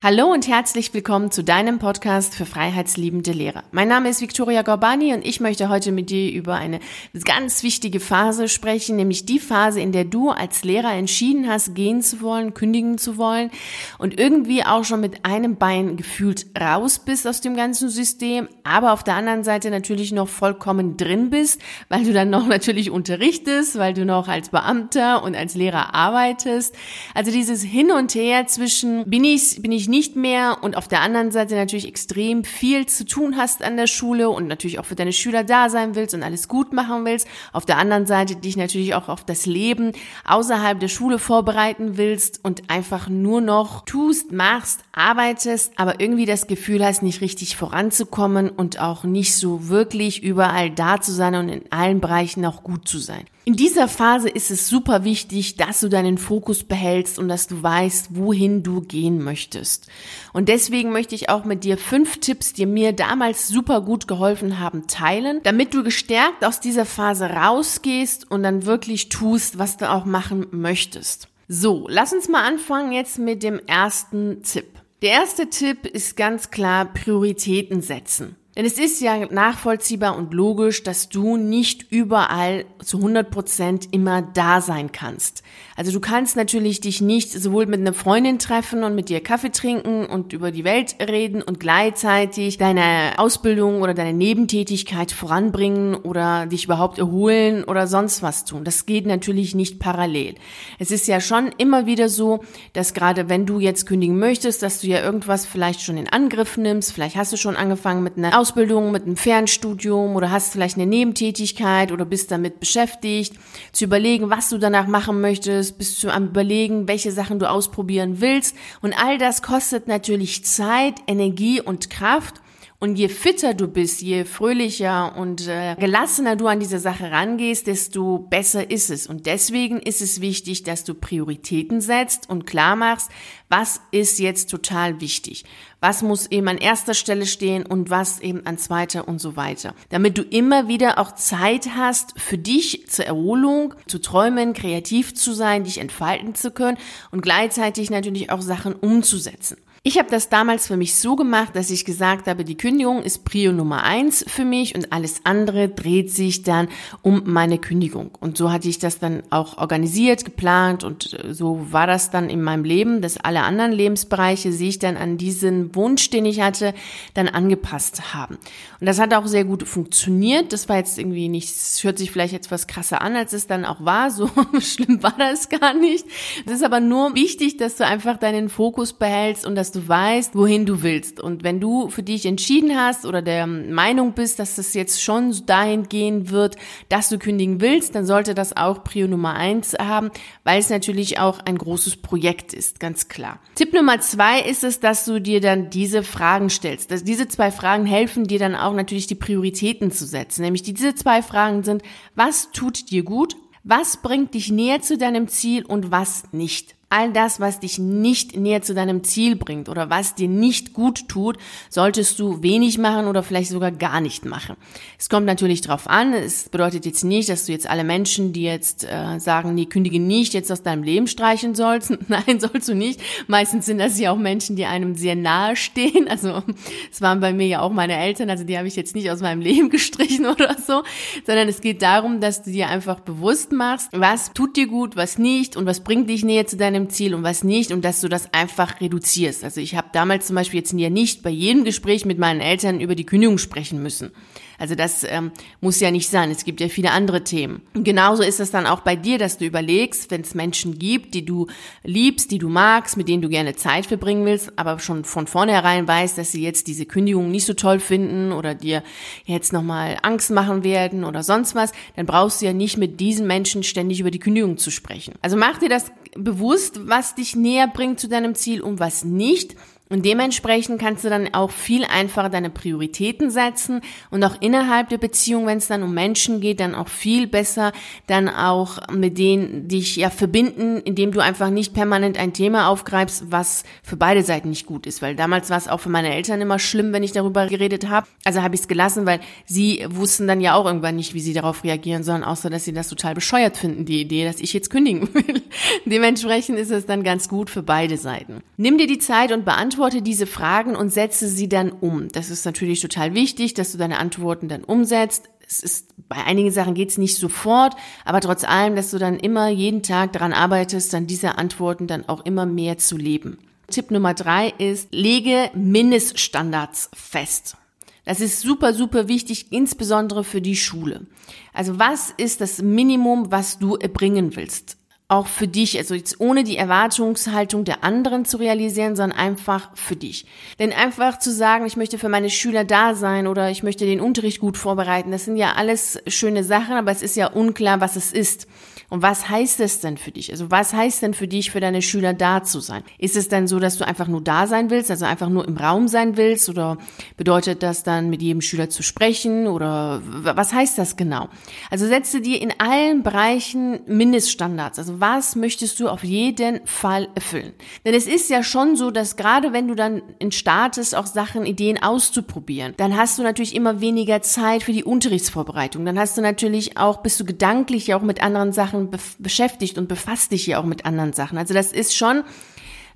Hallo und herzlich willkommen zu deinem Podcast für freiheitsliebende Lehrer. Mein Name ist Victoria Gorbani und ich möchte heute mit dir über eine ganz wichtige Phase sprechen, nämlich die Phase, in der du als Lehrer entschieden hast, gehen zu wollen, kündigen zu wollen und irgendwie auch schon mit einem Bein gefühlt raus bist aus dem ganzen System, aber auf der anderen Seite natürlich noch vollkommen drin bist, weil du dann noch natürlich unterrichtest, weil du noch als Beamter und als Lehrer arbeitest. Also dieses Hin und Her zwischen bin ich, bin ich nicht mehr und auf der anderen Seite natürlich extrem viel zu tun hast an der Schule und natürlich auch für deine Schüler da sein willst und alles gut machen willst. Auf der anderen Seite dich natürlich auch auf das Leben außerhalb der Schule vorbereiten willst und einfach nur noch tust, machst, arbeitest, aber irgendwie das Gefühl hast, nicht richtig voranzukommen und auch nicht so wirklich überall da zu sein und in allen Bereichen auch gut zu sein. In dieser Phase ist es super wichtig, dass du deinen Fokus behältst und dass du weißt, wohin du gehen möchtest. Und deswegen möchte ich auch mit dir fünf Tipps, die mir damals super gut geholfen haben, teilen, damit du gestärkt aus dieser Phase rausgehst und dann wirklich tust, was du auch machen möchtest. So, lass uns mal anfangen jetzt mit dem ersten Tipp. Der erste Tipp ist ganz klar Prioritäten setzen. Denn es ist ja nachvollziehbar und logisch, dass du nicht überall zu 100 Prozent immer da sein kannst. Also du kannst natürlich dich nicht sowohl mit einer Freundin treffen und mit dir Kaffee trinken und über die Welt reden und gleichzeitig deine Ausbildung oder deine Nebentätigkeit voranbringen oder dich überhaupt erholen oder sonst was tun. Das geht natürlich nicht parallel. Es ist ja schon immer wieder so, dass gerade wenn du jetzt kündigen möchtest, dass du ja irgendwas vielleicht schon in Angriff nimmst, vielleicht hast du schon angefangen mit einer Ausbildung, mit einem Fernstudium oder hast vielleicht eine Nebentätigkeit oder bist damit beschäftigt, zu überlegen, was du danach machen möchtest, bist du am überlegen, welche Sachen du ausprobieren willst. Und all das kostet natürlich Zeit, Energie und Kraft und je fitter du bist, je fröhlicher und äh, gelassener du an diese Sache rangehst, desto besser ist es. Und deswegen ist es wichtig, dass du Prioritäten setzt und klar machst, was ist jetzt total wichtig. Was muss eben an erster Stelle stehen und was eben an zweiter und so weiter. Damit du immer wieder auch Zeit hast für dich zur Erholung, zu träumen, kreativ zu sein, dich entfalten zu können und gleichzeitig natürlich auch Sachen umzusetzen. Ich habe das damals für mich so gemacht, dass ich gesagt habe, die Kündigung ist Prio Nummer eins für mich und alles andere dreht sich dann um meine Kündigung. Und so hatte ich das dann auch organisiert, geplant und äh, so war das dann in meinem Leben, dass alle anderen Lebensbereiche sich dann an diesen Wunsch, den ich hatte, dann angepasst haben. Und das hat auch sehr gut funktioniert. Das war jetzt irgendwie nicht, es hört sich vielleicht etwas krasser an, als es dann auch war. So schlimm war das gar nicht. Es ist aber nur wichtig, dass du einfach deinen Fokus behältst und dass du weißt, wohin du willst. Und wenn du für dich entschieden hast oder der Meinung bist, dass es jetzt schon dahin gehen wird, dass du kündigen willst, dann sollte das auch Prio Nummer eins haben, weil es natürlich auch ein großes Projekt ist, ganz klar. Tipp Nummer zwei ist es, dass du dir dann diese Fragen stellst. Dass diese zwei Fragen helfen dir dann auch natürlich die Prioritäten zu setzen. Nämlich diese zwei Fragen sind, was tut dir gut? Was bringt dich näher zu deinem Ziel und was nicht? All das, was dich nicht näher zu deinem Ziel bringt oder was dir nicht gut tut, solltest du wenig machen oder vielleicht sogar gar nicht machen. Es kommt natürlich drauf an. Es bedeutet jetzt nicht, dass du jetzt alle Menschen, die jetzt äh, sagen, nee, kündige nicht, jetzt aus deinem Leben streichen sollst. Nein, sollst du nicht. Meistens sind das ja auch Menschen, die einem sehr nahe stehen. Also es waren bei mir ja auch meine Eltern, also die habe ich jetzt nicht aus meinem Leben gestrichen oder so, sondern es geht darum, dass du dir einfach bewusst machst, was tut dir gut, was nicht und was bringt dich näher zu deinem deinem Ziel und was nicht und dass du das einfach reduzierst. Also ich habe damals zum Beispiel jetzt ja nicht bei jedem Gespräch mit meinen Eltern über die Kündigung sprechen müssen. Also das ähm, muss ja nicht sein. Es gibt ja viele andere Themen. Und genauso ist es dann auch bei dir, dass du überlegst, wenn es Menschen gibt, die du liebst, die du magst, mit denen du gerne Zeit verbringen willst, aber schon von vornherein weißt, dass sie jetzt diese Kündigung nicht so toll finden oder dir jetzt nochmal Angst machen werden oder sonst was, dann brauchst du ja nicht mit diesen Menschen ständig über die Kündigung zu sprechen. Also mach dir das bewusst, was dich näher bringt zu deinem Ziel und was nicht. Und dementsprechend kannst du dann auch viel einfacher deine Prioritäten setzen und auch innerhalb der Beziehung, wenn es dann um Menschen geht, dann auch viel besser dann auch mit denen dich ja verbinden, indem du einfach nicht permanent ein Thema aufgreifst, was für beide Seiten nicht gut ist. Weil damals war es auch für meine Eltern immer schlimm, wenn ich darüber geredet habe. Also habe ich es gelassen, weil sie wussten dann ja auch irgendwann nicht, wie sie darauf reagieren sollen, außer dass sie das total bescheuert finden, die Idee, dass ich jetzt kündigen will. Dementsprechend ist es dann ganz gut für beide Seiten. Nimm dir die Zeit und beantworte beantworte diese Fragen und setze sie dann um. Das ist natürlich total wichtig, dass du deine Antworten dann umsetzt. Es ist, bei einigen Sachen geht's nicht sofort, aber trotz allem, dass du dann immer jeden Tag daran arbeitest, dann diese Antworten dann auch immer mehr zu leben. Tipp Nummer drei ist, lege Mindeststandards fest. Das ist super, super wichtig, insbesondere für die Schule. Also was ist das Minimum, was du erbringen willst? Auch für dich, also jetzt ohne die Erwartungshaltung der anderen zu realisieren, sondern einfach für dich. Denn einfach zu sagen, ich möchte für meine Schüler da sein oder ich möchte den Unterricht gut vorbereiten, das sind ja alles schöne Sachen, aber es ist ja unklar, was es ist. Und was heißt es denn für dich? Also was heißt denn für dich, für deine Schüler da zu sein? Ist es dann so, dass du einfach nur da sein willst, also einfach nur im Raum sein willst? Oder bedeutet das dann, mit jedem Schüler zu sprechen? Oder was heißt das genau? Also setze dir in allen Bereichen Mindeststandards. Also was möchtest du auf jeden Fall erfüllen? Denn es ist ja schon so, dass gerade wenn du dann in startest, auch Sachen, Ideen auszuprobieren, dann hast du natürlich immer weniger Zeit für die Unterrichtsvorbereitung. Dann hast du natürlich auch, bist du gedanklich ja auch mit anderen Sachen Sachen be beschäftigt und befasst dich hier auch mit anderen Sachen. Also das ist schon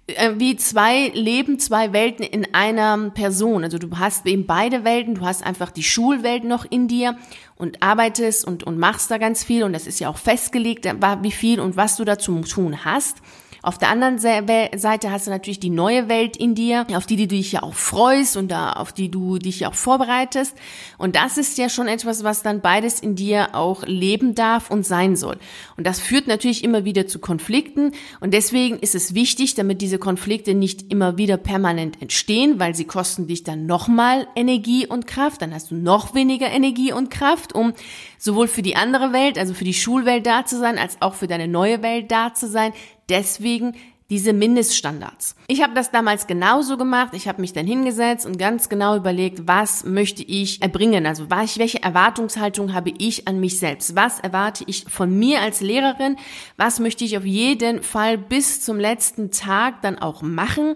äh, wie zwei Leben, zwei Welten in einer Person. Also du hast eben beide Welten, du hast einfach die Schulwelt noch in dir und arbeitest und, und machst da ganz viel und das ist ja auch festgelegt, wie viel und was du da zu tun hast. Auf der anderen Seite hast du natürlich die neue Welt in dir, auf die, die du dich ja auch freust und da, auf die du dich ja auch vorbereitest. Und das ist ja schon etwas, was dann beides in dir auch leben darf und sein soll. Und das führt natürlich immer wieder zu Konflikten. Und deswegen ist es wichtig, damit diese Konflikte nicht immer wieder permanent entstehen, weil sie kosten dich dann nochmal Energie und Kraft. Dann hast du noch weniger Energie und Kraft, um sowohl für die andere Welt, also für die Schulwelt da zu sein, als auch für deine neue Welt da zu sein deswegen diese Mindeststandards. Ich habe das damals genauso gemacht. Ich habe mich dann hingesetzt und ganz genau überlegt, was möchte ich erbringen? Also welche Erwartungshaltung habe ich an mich selbst? Was erwarte ich von mir als Lehrerin? Was möchte ich auf jeden Fall bis zum letzten Tag dann auch machen?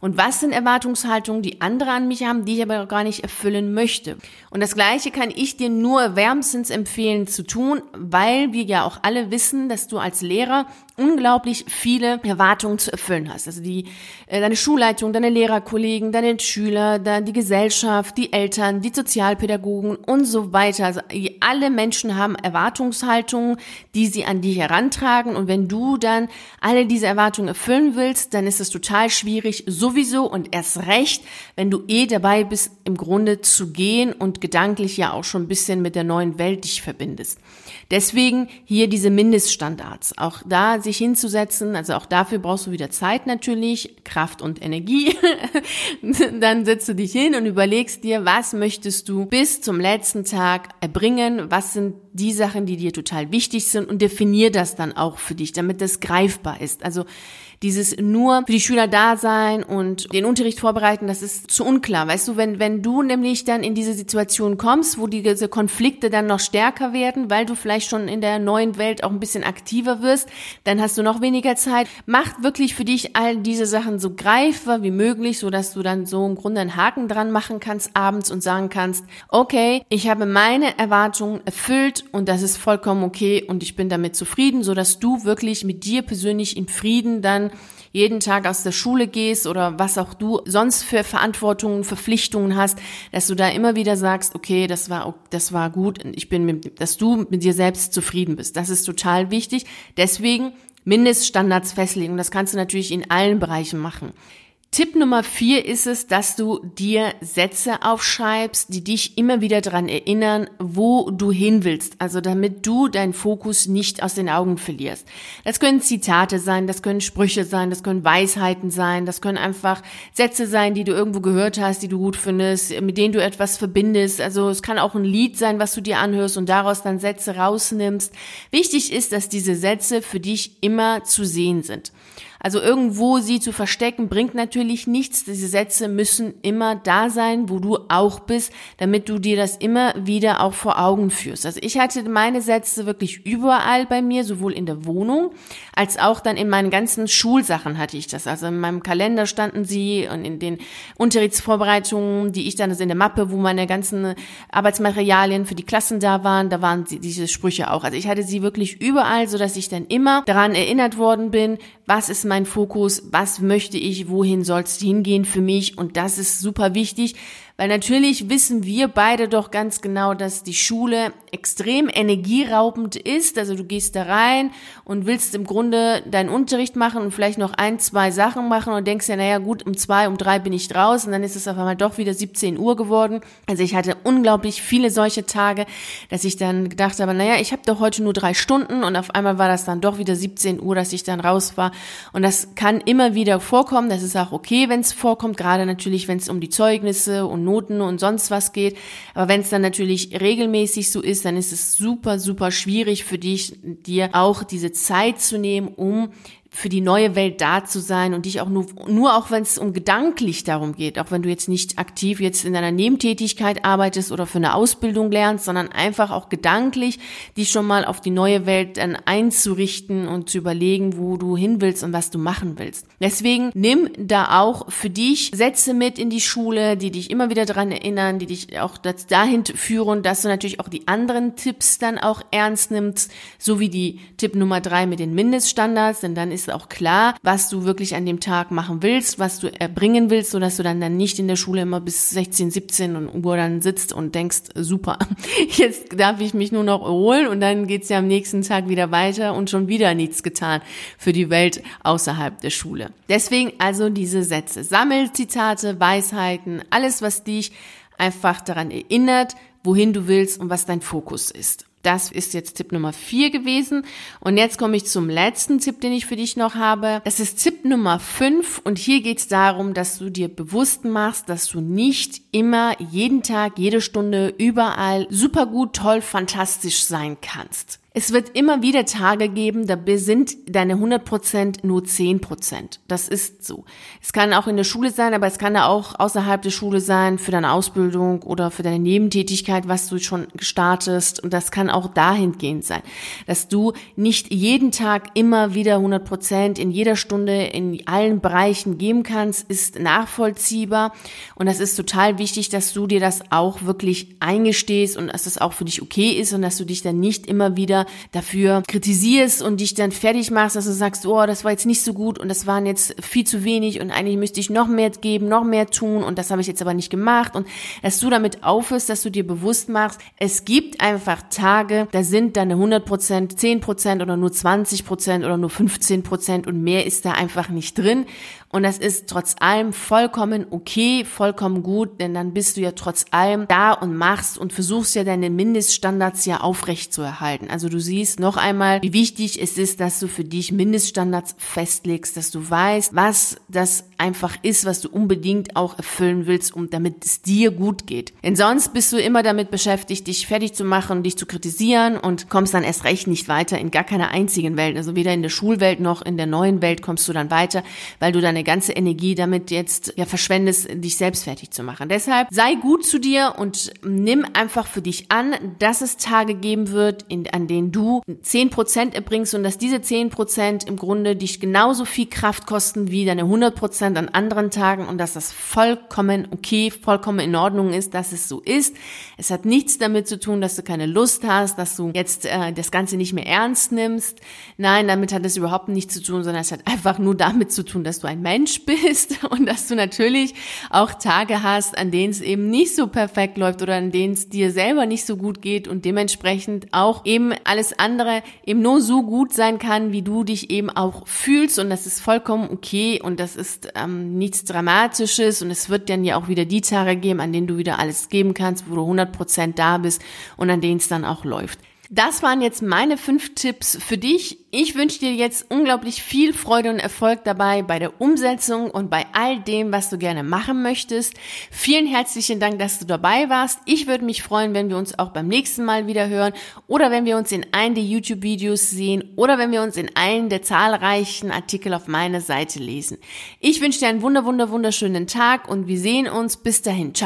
Und was sind Erwartungshaltungen, die andere an mich haben, die ich aber gar nicht erfüllen möchte? Und das Gleiche kann ich dir nur wärmstens empfehlen zu tun, weil wir ja auch alle wissen, dass du als Lehrer unglaublich viele Erwartungen zu erfüllen hast. Also die, äh, deine Schulleitung, deine Lehrerkollegen, deine Schüler, dann die Gesellschaft, die Eltern, die Sozialpädagogen und so weiter. Also alle Menschen haben Erwartungshaltungen, die sie an dich herantragen. Und wenn du dann alle diese Erwartungen erfüllen willst, dann ist es total schwierig, sowieso und erst recht, wenn du eh dabei bist, im Grunde zu gehen und gedanklich ja auch schon ein bisschen mit der neuen Welt dich verbindest. Deswegen hier diese Mindeststandards. Auch da sich hinzusetzen, also auch dafür brauchst du wieder Zeit natürlich, Kraft und Energie. Dann setzt du dich hin und überlegst dir, was möchtest du bis zum letzten Tag erbringen? Was sind die Sachen, die dir total wichtig sind und definier das dann auch für dich, damit das greifbar ist. Also dieses nur für die Schüler da sein und den Unterricht vorbereiten, das ist zu unklar. Weißt du, wenn, wenn du nämlich dann in diese Situation kommst, wo diese Konflikte dann noch stärker werden, weil du vielleicht schon in der neuen Welt auch ein bisschen aktiver wirst, dann hast du noch weniger Zeit. Macht wirklich für dich all diese Sachen so greifbar wie möglich, so dass du dann so im Grunde einen Haken dran machen kannst abends und sagen kannst, okay, ich habe meine Erwartungen erfüllt und das ist vollkommen okay und ich bin damit zufrieden, so dass du wirklich mit dir persönlich in Frieden dann jeden Tag aus der Schule gehst oder was auch du sonst für Verantwortungen, Verpflichtungen hast, dass du da immer wieder sagst, okay, das war, das war gut, ich bin mit, dass du mit dir selbst zufrieden bist. Das ist total wichtig. Deswegen Mindeststandards festlegen. Das kannst du natürlich in allen Bereichen machen. Tipp Nummer vier ist es, dass du dir Sätze aufschreibst, die dich immer wieder daran erinnern, wo du hin willst. Also damit du deinen Fokus nicht aus den Augen verlierst. Das können Zitate sein, das können Sprüche sein, das können Weisheiten sein, das können einfach Sätze sein, die du irgendwo gehört hast, die du gut findest, mit denen du etwas verbindest. Also es kann auch ein Lied sein, was du dir anhörst und daraus dann Sätze rausnimmst. Wichtig ist, dass diese Sätze für dich immer zu sehen sind. Also irgendwo sie zu verstecken bringt natürlich nichts. Diese Sätze müssen immer da sein, wo du auch bist, damit du dir das immer wieder auch vor Augen führst. Also ich hatte meine Sätze wirklich überall bei mir, sowohl in der Wohnung als auch dann in meinen ganzen Schulsachen hatte ich das. Also in meinem Kalender standen sie und in den Unterrichtsvorbereitungen, die ich dann, also in der Mappe, wo meine ganzen Arbeitsmaterialien für die Klassen da waren, da waren diese Sprüche auch. Also ich hatte sie wirklich überall, so dass ich dann immer daran erinnert worden bin, was ist mein mein Fokus? Was möchte ich? Wohin soll es hingehen für mich? Und das ist super wichtig, weil natürlich wissen wir beide doch ganz genau, dass die Schule extrem energieraubend ist. Also du gehst da rein und willst im Grunde deinen Unterricht machen und vielleicht noch ein, zwei Sachen machen und denkst ja, naja gut, um zwei, um drei bin ich draußen. dann ist es auf einmal doch wieder 17 Uhr geworden. Also ich hatte unglaublich viele solche Tage, dass ich dann gedacht habe, naja, ich habe doch heute nur drei Stunden und auf einmal war das dann doch wieder 17 Uhr, dass ich dann raus war. Und das kann immer wieder vorkommen. Das ist auch okay, wenn es vorkommt, gerade natürlich, wenn es um die Zeugnisse und Noten und sonst was geht. Aber wenn es dann natürlich regelmäßig so ist, dann ist es super, super schwierig für dich, dir auch diese Zeit zu nehmen, um für die neue Welt da zu sein und dich auch nur, nur auch wenn es um gedanklich darum geht, auch wenn du jetzt nicht aktiv jetzt in einer Nebentätigkeit arbeitest oder für eine Ausbildung lernst, sondern einfach auch gedanklich dich schon mal auf die neue Welt dann einzurichten und zu überlegen, wo du hin willst und was du machen willst. Deswegen nimm da auch für dich Sätze mit in die Schule, die dich immer wieder daran erinnern, die dich auch dahin führen, dass du natürlich auch die anderen Tipps dann auch ernst nimmst, so wie die Tipp Nummer drei mit den Mindeststandards, denn dann ist ist auch klar, was du wirklich an dem Tag machen willst, was du erbringen willst, sodass du dann, dann nicht in der Schule immer bis 16, 17 Uhr dann sitzt und denkst, super, jetzt darf ich mich nur noch erholen und dann geht's ja am nächsten Tag wieder weiter und schon wieder nichts getan für die Welt außerhalb der Schule. Deswegen also diese Sätze. Sammelzitate, Weisheiten, alles, was dich einfach daran erinnert, wohin du willst und was dein Fokus ist. Das ist jetzt Tipp Nummer vier gewesen. Und jetzt komme ich zum letzten Tipp, den ich für dich noch habe. Das ist Tipp Nummer fünf. Und hier geht es darum, dass du dir bewusst machst, dass du nicht immer jeden Tag, jede Stunde, überall super gut, toll, fantastisch sein kannst. Es wird immer wieder Tage geben, da sind deine 100% nur 10%. Das ist so. Es kann auch in der Schule sein, aber es kann auch außerhalb der Schule sein, für deine Ausbildung oder für deine Nebentätigkeit, was du schon gestartest. Und das kann auch dahingehend sein, dass du nicht jeden Tag immer wieder 100% in jeder Stunde in allen Bereichen geben kannst, ist nachvollziehbar. Und das ist total wichtig, dass du dir das auch wirklich eingestehst und dass es auch für dich okay ist und dass du dich dann nicht immer wieder dafür kritisierst und dich dann fertig machst, dass du sagst, oh, das war jetzt nicht so gut und das waren jetzt viel zu wenig und eigentlich müsste ich noch mehr geben, noch mehr tun und das habe ich jetzt aber nicht gemacht und dass du damit aufhörst, dass du dir bewusst machst, es gibt einfach Tage, da sind deine 100 Prozent, 10 Prozent oder nur 20 Prozent oder nur 15 Prozent und mehr ist da einfach nicht drin und das ist trotz allem vollkommen okay, vollkommen gut, denn dann bist du ja trotz allem da und machst und versuchst ja deine Mindeststandards ja aufrecht zu erhalten. Also du siehst noch einmal, wie wichtig es ist, dass du für dich Mindeststandards festlegst, dass du weißt, was das einfach ist, was du unbedingt auch erfüllen willst, um damit es dir gut geht. Denn sonst bist du immer damit beschäftigt, dich fertig zu machen, dich zu kritisieren und kommst dann erst recht nicht weiter in gar keiner einzigen Welt. Also weder in der Schulwelt noch in der neuen Welt kommst du dann weiter, weil du deine ganze Energie damit jetzt ja verschwendest, dich selbst fertig zu machen. Deshalb sei gut zu dir und nimm einfach für dich an, dass es Tage geben wird, in, an denen du zehn Prozent erbringst und dass diese zehn Prozent im Grunde dich genauso viel Kraft kosten wie deine 100 Prozent an anderen Tagen und dass das vollkommen okay, vollkommen in Ordnung ist, dass es so ist. Es hat nichts damit zu tun, dass du keine Lust hast, dass du jetzt äh, das Ganze nicht mehr ernst nimmst. Nein, damit hat es überhaupt nichts zu tun, sondern es hat einfach nur damit zu tun, dass du ein Mensch bist und dass du natürlich auch Tage hast, an denen es eben nicht so perfekt läuft oder an denen es dir selber nicht so gut geht und dementsprechend auch eben alles andere eben nur so gut sein kann, wie du dich eben auch fühlst. Und das ist vollkommen okay. Und das ist ähm, nichts Dramatisches. Und es wird dann ja auch wieder die Tage geben, an denen du wieder alles geben kannst, wo du 100% da bist und an denen es dann auch läuft. Das waren jetzt meine fünf Tipps für dich. Ich wünsche dir jetzt unglaublich viel Freude und Erfolg dabei bei der Umsetzung und bei all dem, was du gerne machen möchtest. Vielen herzlichen Dank, dass du dabei warst. Ich würde mich freuen, wenn wir uns auch beim nächsten Mal wieder hören oder wenn wir uns in einem der YouTube-Videos sehen oder wenn wir uns in einem der zahlreichen Artikel auf meiner Seite lesen. Ich wünsche dir einen wunder, wunder, wunderschönen Tag und wir sehen uns. Bis dahin. Ciao.